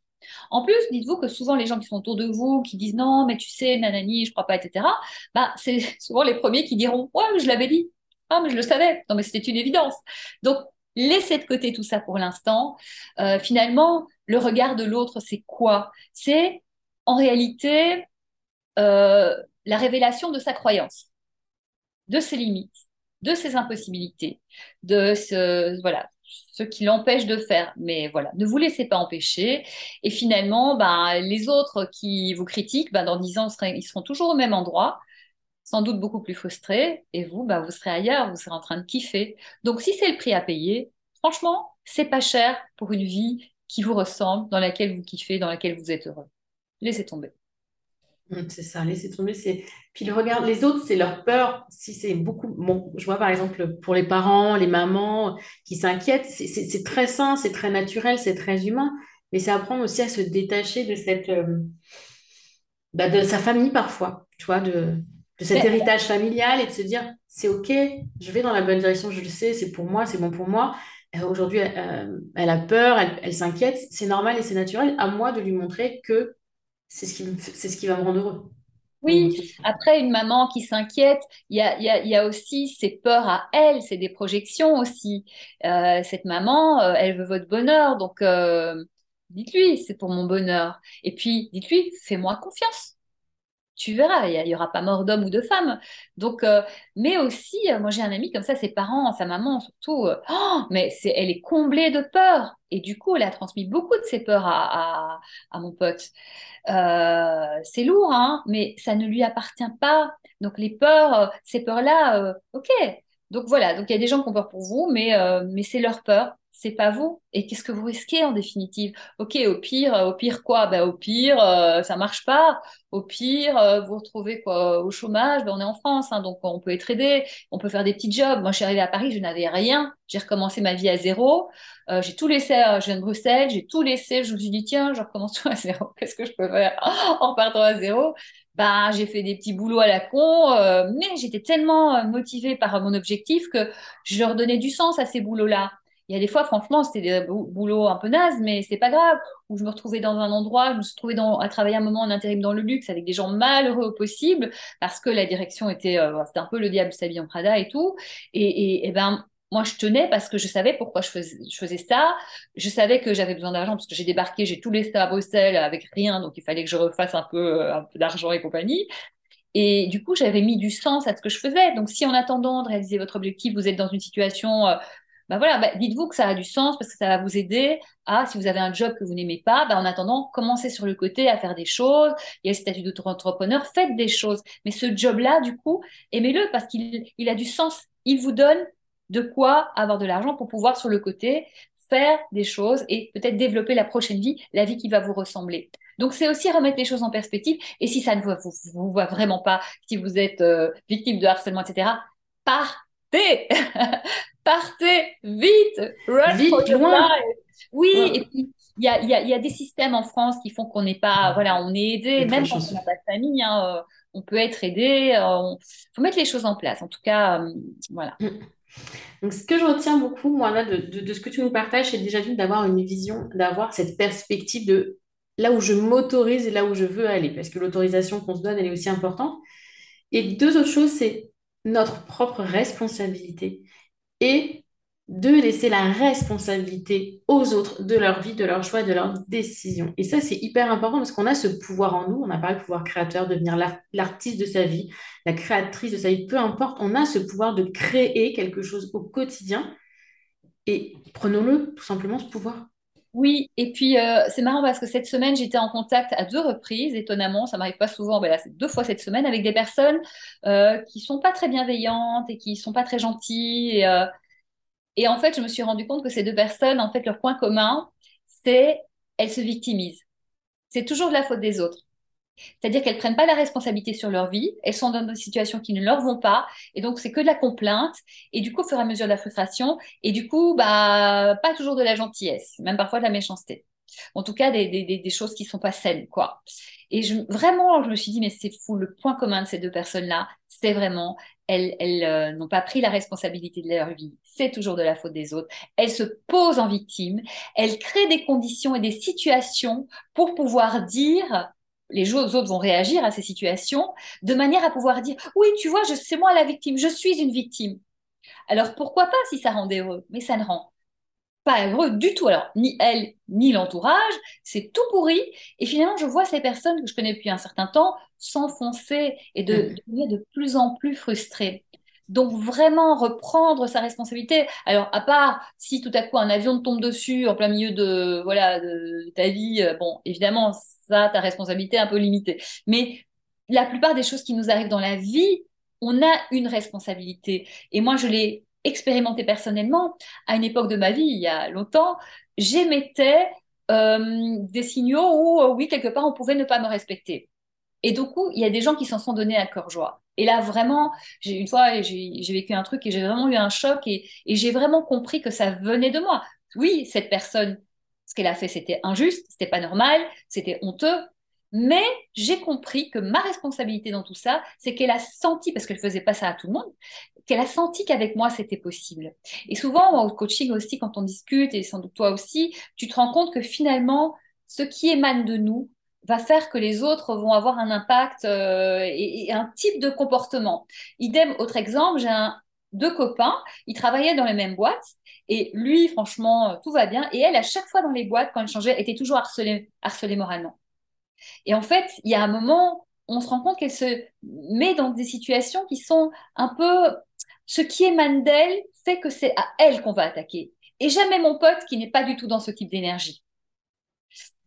En plus, dites-vous que souvent les gens qui sont autour de vous, qui disent non, mais tu sais, nanani, je crois pas, etc., bah, c'est souvent les premiers qui diront ouais, je l'avais dit. Ah, mais je le savais. Non, mais c'était une évidence. Donc, laissez de côté tout ça pour l'instant. Euh, finalement, le regard de l'autre, c'est quoi? C'est en réalité euh, la révélation de sa croyance, de ses limites, de ses impossibilités, de ce, voilà, ce qui l'empêche de faire. Mais voilà, ne vous laissez pas empêcher. Et finalement, ben, les autres qui vous critiquent, ben, dans dix ans, ils seront toujours au même endroit sans doute beaucoup plus frustré, et vous, bah, vous serez ailleurs, vous serez en train de kiffer. Donc, si c'est le prix à payer, franchement, c'est pas cher pour une vie qui vous ressemble, dans laquelle vous kiffez, dans laquelle vous êtes heureux. Laissez tomber. Mmh, c'est ça, laissez tomber. C'est puis le regard, les autres, c'est leur peur. Si c'est beaucoup, bon, je vois par exemple pour les parents, les mamans qui s'inquiètent, c'est très sain, c'est très naturel, c'est très humain, mais c'est apprendre aussi à se détacher de cette, euh, bah, de sa famille parfois, tu vois, de de cet héritage familial et de se dire c'est ok, je vais dans la bonne direction, je le sais, c'est pour moi, c'est bon pour moi. Euh, aujourd'hui, euh, elle a peur, elle, s'inquiète, c'est normal et c'est naturel. À moi de lui montrer que c'est ce qui, c'est ce qui va me rendre heureux. Oui, après une maman qui s'inquiète, il y a, y, y a, aussi ses peurs à elle, c'est des projections aussi. Euh, cette maman, elle veut votre bonheur, donc dites-lui, c'est pour mon bonheur. Et puis, dites-lui, fais-moi confiance tu verras, il n'y aura pas mort d'homme ou de femme. Donc, euh, mais aussi, euh, moi j'ai un ami comme ça, ses parents, sa maman surtout, euh, oh, mais elle est comblée de peur. Et du coup, elle a transmis beaucoup de ses peurs à, à, mon pote. c'est lourd, hein, mais ça ne lui appartient pas. Donc les peurs, ces peurs-là, ok. Donc voilà, donc il y a des gens qui ont peur pour vous, mais, mais c'est leur peur c'est pas vous. Et qu'est-ce que vous risquez en définitive? Ok, au pire, euh, au pire quoi? Ben, Au pire, euh, ça marche pas. Au pire, euh, vous retrouvez quoi au chômage? Ben, on est en France, hein, donc on peut être aidé, on peut faire des petits jobs. Moi, je suis arrivée à Paris, je n'avais rien. J'ai recommencé ma vie à zéro. j'ai tout laissé, je viens de Bruxelles, j'ai tout laissé. Je me suis dit, tiens, je recommence tout à zéro. Qu'est-ce que je peux faire en partant à zéro? Ben, j'ai fait des petits boulots à la con, mais j'étais tellement motivée par mon objectif que je leur donnais du sens à ces boulots-là. Il y a des fois, franchement, c'était des boulots un peu nazes, mais c'est pas grave. Où je me retrouvais dans un endroit, je me suis retrouvée à travailler un moment en intérim dans le luxe avec des gens malheureux au possible, parce que la direction était, euh, c'était un peu le diable s'habille en Prada et tout. Et, ben, moi, je tenais parce que je savais pourquoi je faisais, ça. Je savais que j'avais besoin d'argent parce que j'ai débarqué, j'ai tout laissé à Bruxelles avec rien, donc il fallait que je refasse un peu, euh, un peu d'argent et compagnie. Et du coup, j'avais mis du sens à ce que je faisais. Donc, si en attendant de réaliser votre objectif, vous êtes dans une situation euh, bah voilà, bah, dites-vous que ça a du sens parce que ça va vous aider à, si vous avez un job que vous n'aimez pas, bah en attendant, commencez sur le côté à faire des choses. Il y a le statut d'auto-entrepreneur, faites des choses. Mais ce job-là, du coup, aimez-le parce qu'il il a du sens. Il vous donne de quoi avoir de l'argent pour pouvoir sur le côté faire des choses et peut-être développer la prochaine vie, la vie qui va vous ressembler. Donc c'est aussi remettre les choses en perspective. Et si ça ne vous, vous, voit vraiment pas, si vous êtes euh, victime de harcèlement, etc., partez partez vite, run vite, loin. Oui, et puis il y a, y, a, y a, des systèmes en France qui font qu'on n'est pas, voilà, on est aidé, même quand on n'a pas de famille, hein, euh, on peut être aidé. Il euh, faut mettre les choses en place. En tout cas, euh, voilà. Mm. Donc, ce que je retiens beaucoup, moi, là, de, de ce que tu nous partages, c'est déjà d'avoir une vision, d'avoir cette perspective de là où je m'autorise et là où je veux aller, parce que l'autorisation qu'on se donne, elle est aussi importante. Et deux autres choses, c'est notre propre responsabilité et de laisser la responsabilité aux autres de leur vie, de leurs choix, de leurs décisions. Et ça, c'est hyper important parce qu'on a ce pouvoir en nous. On n'a pas le pouvoir créateur, de devenir l'artiste de sa vie, la créatrice de sa vie, peu importe. On a ce pouvoir de créer quelque chose au quotidien. Et prenons-le, tout simplement, ce pouvoir. Oui, et puis euh, c'est marrant parce que cette semaine, j'étais en contact à deux reprises, étonnamment, ça m'arrive pas souvent, mais là, c'est deux fois cette semaine, avec des personnes euh, qui sont pas très bienveillantes et qui sont pas très gentilles. Et, euh, et, en fait, je me suis rendu compte que ces deux personnes, en fait, leur point commun, c'est elles se victimisent. C'est toujours de la faute des autres. C'est-à-dire qu'elles prennent pas la responsabilité sur leur vie, elles sont dans des situations qui ne leur vont pas, et donc c'est que de la complainte, et du coup, au fur et à mesure de la frustration, et du coup, bah, pas toujours de la gentillesse, même parfois de la méchanceté. En tout cas, des, des, des choses qui sont pas saines, quoi. Et vraiment, je me suis dit, mais c'est fou, le point commun de ces deux personnes-là, c'est vraiment, elles, elles euh, n'ont pas pris la responsabilité de leur vie, c'est toujours de la faute des autres. Elles se posent en victime, elles créent des conditions et des situations pour pouvoir dire, les autres vont réagir à ces situations de manière à pouvoir dire oui, tu vois, c'est moi la victime, je suis une victime. Alors pourquoi pas si ça rendait heureux Mais ça ne rend pas heureux du tout. Alors ni elle ni l'entourage, c'est tout pourri. Et finalement, je vois ces personnes que je connais depuis un certain temps s'enfoncer et de, mm. devenir de plus en plus frustrées. Donc vraiment reprendre sa responsabilité. Alors à part si tout à coup un avion tombe dessus en plein milieu de voilà de, ta vie, euh, bon évidemment ça ta responsabilité est un peu limitée. Mais la plupart des choses qui nous arrivent dans la vie, on a une responsabilité. Et moi je l'ai expérimenté personnellement à une époque de ma vie il y a longtemps. J'émettais euh, des signaux où euh, oui quelque part on pouvait ne pas me respecter. Et du coup, il y a des gens qui s'en sont donnés à cœur joie. Et là, vraiment, j'ai une fois, j'ai vécu un truc et j'ai vraiment eu un choc et, et j'ai vraiment compris que ça venait de moi. Oui, cette personne, ce qu'elle a fait, c'était injuste, c'était pas normal, c'était honteux. Mais j'ai compris que ma responsabilité dans tout ça, c'est qu'elle a senti, parce qu'elle faisait pas ça à tout le monde, qu'elle a senti qu'avec moi c'était possible. Et souvent au coaching aussi, quand on discute, et sans doute toi aussi, tu te rends compte que finalement, ce qui émane de nous, va faire que les autres vont avoir un impact euh, et, un type de comportement. Idem, autre exemple, j'ai deux copains, ils travaillaient dans les mêmes boîtes et lui, franchement, tout va bien. Et elle, à chaque fois dans les boîtes, quand elle changeait, était toujours harcelée, harcelée moralement. Et en fait, il y a un moment, on se rend compte qu'elle se met dans des situations qui sont un peu... Ce qui émane d'elle fait que c'est à elle qu'on va attaquer. Et jamais mon pote qui n'est pas du tout dans ce type d'énergie.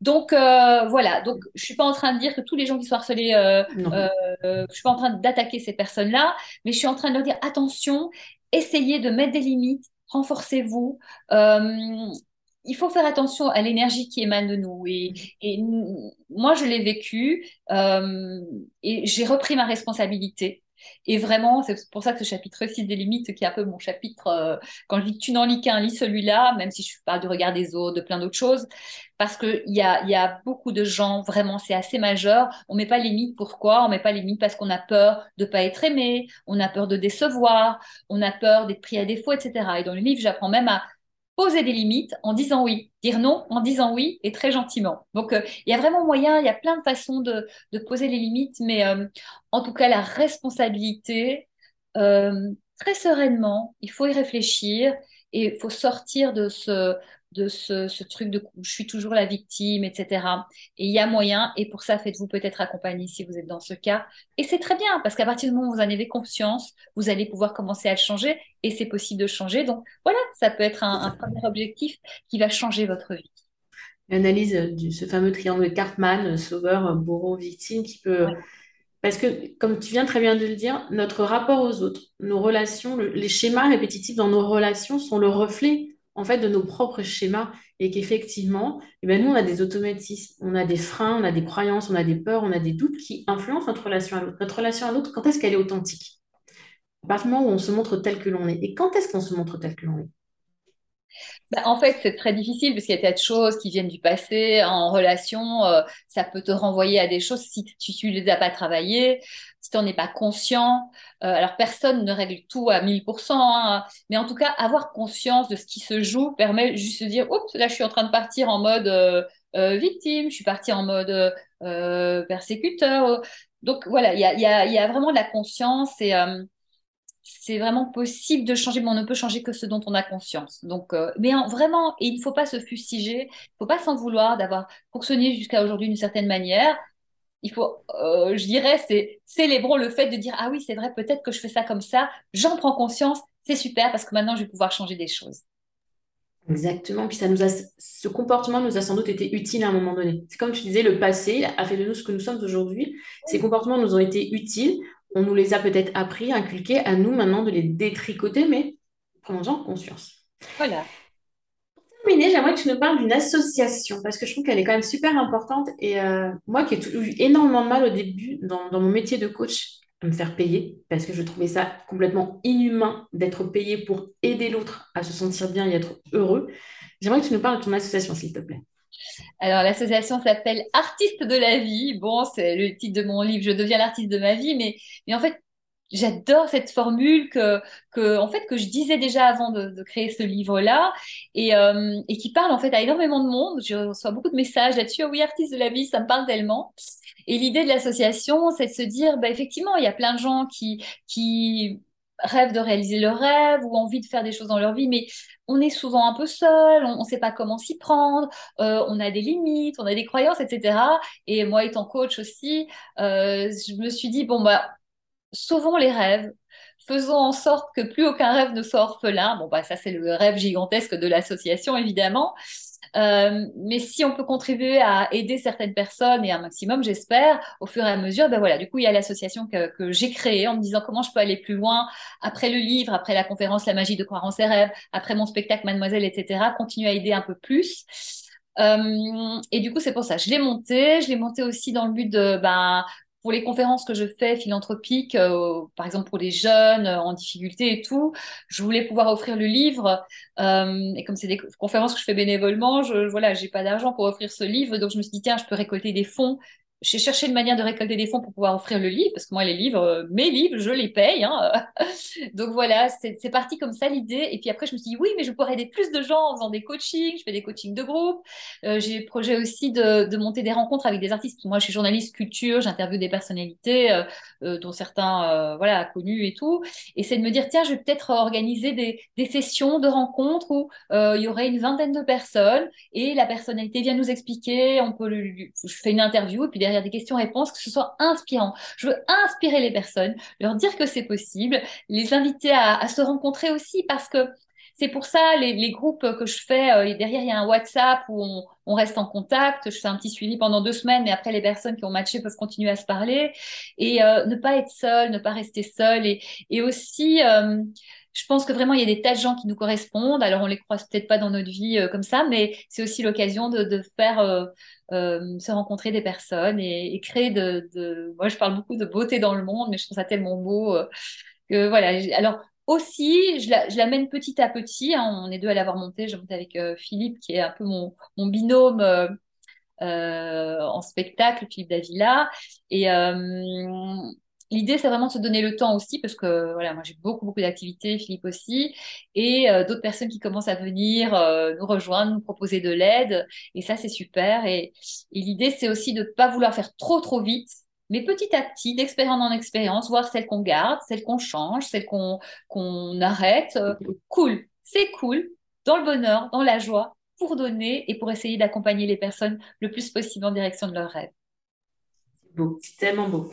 Donc euh, voilà, donc je suis pas en train de dire que tous les gens qui sont harcelés, euh, euh, je suis pas en train d'attaquer ces personnes-là, mais je suis en train de leur dire attention, essayez de mettre des limites, renforcez-vous. Euh, il faut faire attention à l'énergie qui émane de nous. Et, et moi, je l'ai vécu et j'ai repris ma responsabilité. Et vraiment, c'est pour ça que ce chapitre 6 des limites, qui est un peu mon chapitre, euh, quand je dis tu n'en lis qu'un, lis celui-là, même si je parle du regard des autres, de plein d'autres choses, parce qu'il y a, y a beaucoup de gens, vraiment, c'est assez majeur. On met pas les limites, pourquoi? On met pas les limites parce qu'on a peur de pas être aimé, on a peur de décevoir, on a peur d'être pris à défaut, etc. Et dans le livre, j'apprends même à poser des limites en disant oui, dire non en disant oui et très gentiment. Donc euh, il y a vraiment moyen, il y a plein de façons de, poser les limites, mais euh, en tout cas la responsabilité, euh, très sereinement, il faut y réfléchir et il faut sortir de ce, de ce, truc de je suis toujours la victime, etc. Et il y a moyen, et pour ça, faites-vous peut-être accompagner si vous êtes dans ce cas. Et c'est très bien, parce qu'à partir du moment où vous en avez conscience, vous allez pouvoir commencer à le changer, et c'est possible de changer. Donc voilà, ça peut être un, premier objectif qui va changer votre vie. L'analyse de ce fameux triangle Cartman, sauveur, bourreau, victime, qui peut... Parce que, comme tu viens très bien de le dire, notre rapport aux autres, nos relations, les schémas répétitifs dans nos relations sont le reflet en fait de nos propres schémas et qu'effectivement, eh ben, nous, on a des automatismes, on a des freins, on a des croyances, on a des peurs, on a des doutes qui influencent notre relation à l'autre. Notre relation à l'autre, quand est-ce qu'elle est authentique? À partir du moment où on se montre tel que l'on est. Et quand est-ce qu'on se montre tel que l'on est? Bah, en fait, c'est très difficile parce qu'il y a tas de choses qui viennent du passé. En relation, euh, ça peut te renvoyer à des choses si tu ne les as pas travaillées, si tu n'en es pas conscient. Euh, alors, personne ne règle tout à 1000%, hein, mais en tout cas, avoir conscience de ce qui se joue permet juste de dire, oups, là, je suis en train de partir en mode euh, victime, je suis partie en mode persécuteur. Donc, voilà, il y a, vraiment de la conscience et c'est vraiment possible de changer, mais on ne peut changer que ce dont on a conscience. Donc, euh, mais vraiment, et il ne faut pas se fustiger, il ne faut pas s'en vouloir d'avoir fonctionné jusqu'à aujourd'hui d'une certaine manière. Il faut, euh, je dirais, c'est célébrons le fait de dire ah oui, c'est vrai, peut-être que je fais ça comme ça, j'en prends conscience, c'est super parce que maintenant je vais pouvoir changer des choses. Exactement. Puis ça nous a, ce comportement nous a sans doute été utile à un moment donné. C'est comme tu disais, le passé a fait de nous ce que nous sommes aujourd'hui. Ces comportements nous ont été utiles on nous les a peut-être appris, inculqués, à nous maintenant de les détricoter, mais prenons-en conscience. Voilà. Pour terminer, j'aimerais que tu nous parles d'une association, parce que je trouve qu'elle est quand même super importante. Et euh, moi qui ai eu énormément de mal au début dans, mon métier de coach à me faire payer, parce que je trouvais ça complètement inhumain d'être payé pour aider l'autre à se sentir bien et être heureux, j'aimerais que tu nous parles de ton association, s'il te plaît. Alors, l'association s'appelle Artiste de la vie. Bon, c'est le titre de mon livre, Je deviens l'artiste de ma vie, mais, mais en fait, j'adore cette formule que, que, en fait, que je disais déjà avant de, créer ce livre-là et, euh, et, qui parle en fait à énormément de monde. Je reçois beaucoup de messages là-dessus. Ah oui, artiste de la vie, ça me parle tellement. Et l'idée de l'association, c'est de se dire, bah, effectivement, il y a plein de gens qui, qui rêvent de réaliser leur rêve ou envie de faire des choses dans leur vie, mais on est souvent un peu seul, on ne sait pas comment s'y prendre, euh, on a des limites, on a des croyances, etc. Et moi, étant coach aussi, euh, je me suis dit, bon, bah, sauvons les rêves, faisons en sorte que plus aucun rêve ne soit orphelin. Bon, bah, ça, c'est le rêve gigantesque de l'association, évidemment. Euh, mais si on peut contribuer à aider certaines personnes et un maximum, j'espère, au fur et à mesure, ben voilà, du coup, il y a l'association que, j'ai créée en me disant comment je peux aller plus loin après le livre, après la conférence La magie de croire en ses rêves, après mon spectacle Mademoiselle, etc., continuer à aider un peu plus. Euh, et du coup, c'est pour ça. Je l'ai monté. Je l'ai monté aussi dans le but de ben, pour les conférences que je fais philanthropiques, euh, par exemple pour les jeunes euh, en difficulté et tout, je voulais pouvoir offrir le livre. Euh, et comme c'est des conférences que je fais bénévolement, je voilà, j'ai pas d'argent pour offrir ce livre, donc je me suis dit tiens, je peux récolter des fonds j'ai cherché une manière de récolter des fonds pour pouvoir offrir le livre, parce que moi, les livres, euh, mes livres, je les paye. Hein. Donc voilà, c'est parti comme ça l'idée. Et puis après, je me suis dit, oui, mais je pourrais aider plus de gens en faisant des coachings. Je fais des coachings de groupe. Euh, j'ai projet aussi de, de, monter des rencontres avec des artistes. Moi, je suis journaliste culture, j'interviewe des personnalités, euh, euh dont certains, voilà, connus et tout. Et c'est de me dire, tiens, je vais peut-être organiser des, des, sessions de rencontres où il y aurait une vingtaine de personnes et la personnalité vient nous expliquer. On peut, je fais une interview et puis derrière des questions-réponses, que ce soit inspirant. Je veux inspirer les personnes, leur dire que c'est possible, les inviter à, se rencontrer aussi parce que c'est pour ça, les, groupes que je fais, euh, derrière, il y a un WhatsApp où on, reste en contact. Je fais un petit suivi pendant deux semaines, mais après, les personnes qui ont matché peuvent continuer à se parler. Et euh, ne pas être seul, ne pas rester seul. Et, et aussi, euh, je pense que vraiment, il y a des tas de gens qui nous correspondent. Alors, on les croise peut-être pas dans notre vie euh, comme ça, mais c'est aussi l'occasion de, faire euh, euh, se rencontrer des personnes et, créer de, Moi, je parle beaucoup de beauté dans le monde, mais je trouve ça tellement beau que voilà. Alors, aussi, je l'amène la petit à petit. Hein, on est deux à l'avoir monté. Je monte avec Philippe, qui est un peu mon, mon binôme. en spectacle, Philippe Davila. Et, L'idée, c'est vraiment de se donner le temps aussi, parce que voilà, moi j'ai beaucoup, beaucoup d'activités, Philippe aussi, et euh, d'autres personnes qui commencent à venir euh, nous rejoindre, nous proposer de l'aide, et ça c'est super. Et, l'idée, c'est aussi de ne pas vouloir faire trop, trop vite, mais petit à petit, d'expérience en expérience, voir celles qu'on garde, celles qu'on change, celles qu'on qu'on arrête. Euh, cool, c'est cool, dans le bonheur, dans la joie, pour donner et pour essayer d'accompagner les personnes le plus possible en direction de leur rêve. Beau, c'est tellement beau.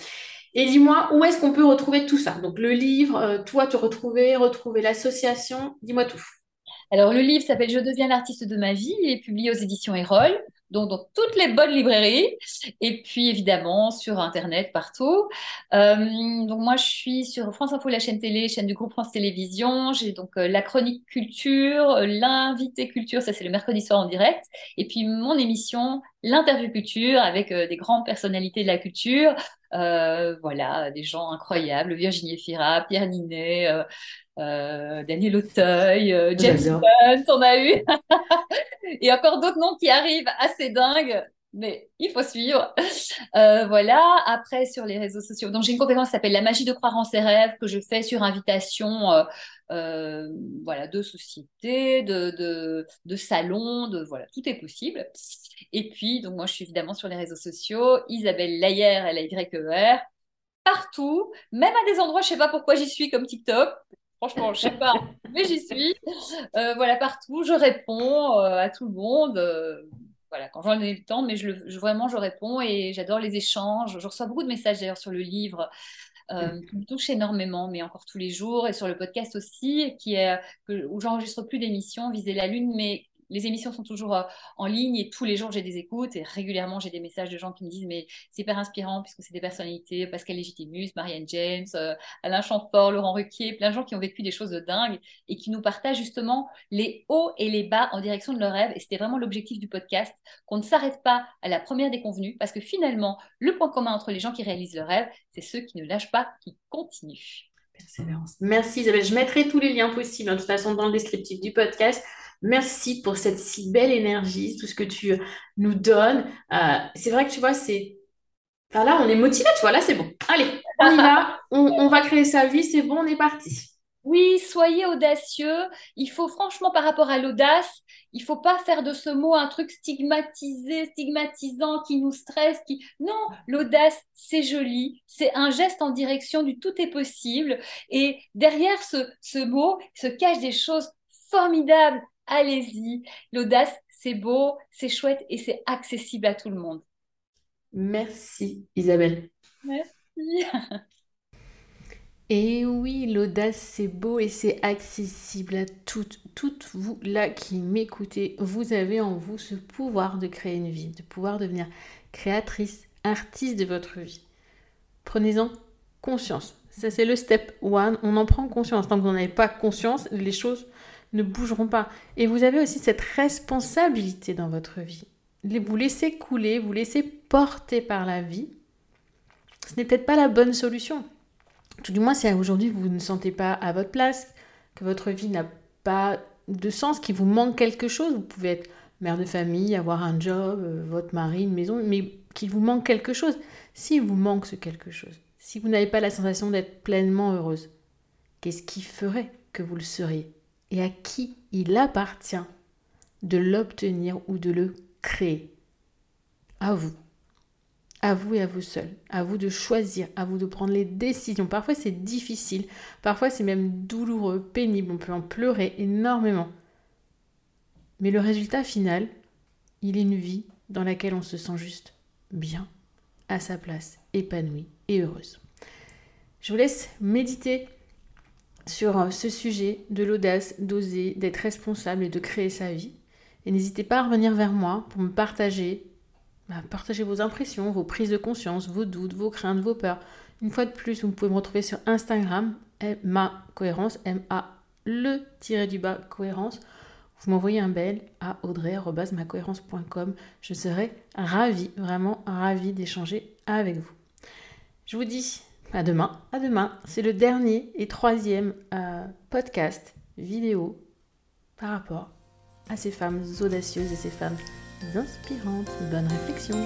Et dis-moi, où est-ce qu'on peut retrouver tout ça? Donc le livre, euh, toi te retrouver, retrouver l'association, dis-moi tout. Alors le livre s'appelle Je deviens l'artiste de ma vie, il est publié aux éditions Erol. donc dans toutes les bonnes librairies, et puis évidemment sur Internet partout. Euh, donc moi, je suis sur France Info, la chaîne télé, chaîne du groupe France Télévisions. J'ai donc euh, la chronique culture, l'invité culture, ça c'est le mercredi soir en direct, et puis mon émission, l'interview culture, avec des grandes personnalités de la culture. voilà, des gens incroyables, Virginie Fira, Pierre Ninet, euh, Daniel Auteuil, euh, James Bond, on a eu. et encore d'autres noms qui arrivent assez dingues, mais il faut suivre. Euh, voilà, après sur les réseaux sociaux. Donc j'ai une conférence qui s'appelle La magie de croire en ses rêves que je fais sur invitation voilà, de sociétés, de, de, de salons, de voilà, tout est possible. Et puis, donc moi je suis évidemment sur les réseaux sociaux, Isabelle Layer, L-A-Y-E-R, partout, même à des endroits, je sais pas pourquoi j'y suis comme TikTok, Franchement, je sais pas, mais j'y suis. Euh, voilà, partout, je réponds euh, à tout le monde. Euh, voilà, quand j'en ai le temps, mais je, vraiment, je réponds et j'adore les échanges. Je reçois beaucoup de messages d'ailleurs sur le livre. qui me touche énormément, mais encore tous les jours, et sur le podcast aussi, qui est, où j'enregistre plus d'émissions, Viser la Lune, mais les émissions sont toujours euh, en ligne et tous les jours j'ai des écoutes et régulièrement j'ai des messages de gens qui me disent mais c'est hyper inspirant puisque c'est des personnalités, Pascal Légitimus, Marianne James, euh, Alain Chamfort, Laurent Ruquier, plein de gens qui ont vécu des choses de dingue et qui nous partagent justement les hauts et les bas en direction de leur rêve et c'était vraiment l'objectif du podcast qu'on ne s'arrête pas à la première déconvenue parce que finalement le point commun entre les gens qui réalisent leur rêve c'est ceux qui ne lâchent pas, qui continuent. Persévérance. Merci Isabelle. Je mettrai tous les liens possibles, hein, de toute façon, dans le descriptif du podcast. Merci pour cette si belle énergie, tout ce que tu nous donnes. Euh, c'est vrai que tu vois, c'est. Enfin, là, on est motivé, tu vois, là, c'est bon. Allez, on y va, on, va créer sa vie, c'est bon, on est parti. Oui, soyez audacieux. Il faut franchement, par rapport à l'audace, il faut pas faire de ce mot un truc stigmatisé, stigmatisant, qui nous stresse. Qui... Non, l'audace, c'est joli. C'est un geste en direction du tout est possible. Et derrière ce, ce mot se cachent des choses formidables allez-y. L'audace, c'est beau, c'est chouette et c'est accessible à tout le monde. Merci Isabelle. Merci. Et oui, l'audace, c'est beau et c'est accessible à toutes, toutes vous là qui m'écoutez. Vous avez en vous ce pouvoir de créer une vie, de pouvoir devenir créatrice, artiste de votre vie. Prenez-en conscience. Ça, c'est le step one. On en prend conscience. Tant que vous n'en avez pas conscience, les choses ne bougeront pas. Et vous avez aussi cette responsabilité dans votre vie. Vous laissez couler, vous laissez porter par la vie. Ce n'est peut-être pas la bonne solution. Tout du moins, si aujourd'hui vous ne sentez pas à votre place, que votre vie n'a pas de sens, qu'il vous manque quelque chose, vous pouvez être mère de famille, avoir un job, euh, votre mari, une maison, mais qu'il vous manque quelque chose. Si vous manque ce quelque chose, si vous n'avez pas la sensation d'être pleinement heureuse, qu'est-ce qui ferait que vous le seriez? Et à qui il appartient de l'obtenir ou de le créer. À vous. À vous et à vous seul. À vous de choisir, à vous de prendre les décisions. Parfois c'est difficile, parfois c'est même douloureux, pénible, on peut en pleurer énormément. Mais le résultat final, il est une vie dans laquelle on se sent juste bien, à sa place, épanouie et heureuse. Je vous laisse méditer sur euh, ce sujet de l'audace, d'oser, d'être responsable et de créer sa vie. Et n'hésitez pas à revenir vers moi pour me partager, bah, partager vos impressions, vos prises de conscience, vos doutes, vos craintes, vos peurs. Une fois de plus, vous pouvez me retrouver sur Instagram, ma cohérence, M-A le tiré du bas cohérence. Vous m'envoyez un mail à audrey.macohérence.com. Je serai ravie, vraiment ravie d'échanger avec vous. Je vous dis à demain. À demain. C'est le dernier et troisième euh, podcast vidéo par rapport à ces femmes audacieuses et ces femmes inspirantes. Bonne réflexion.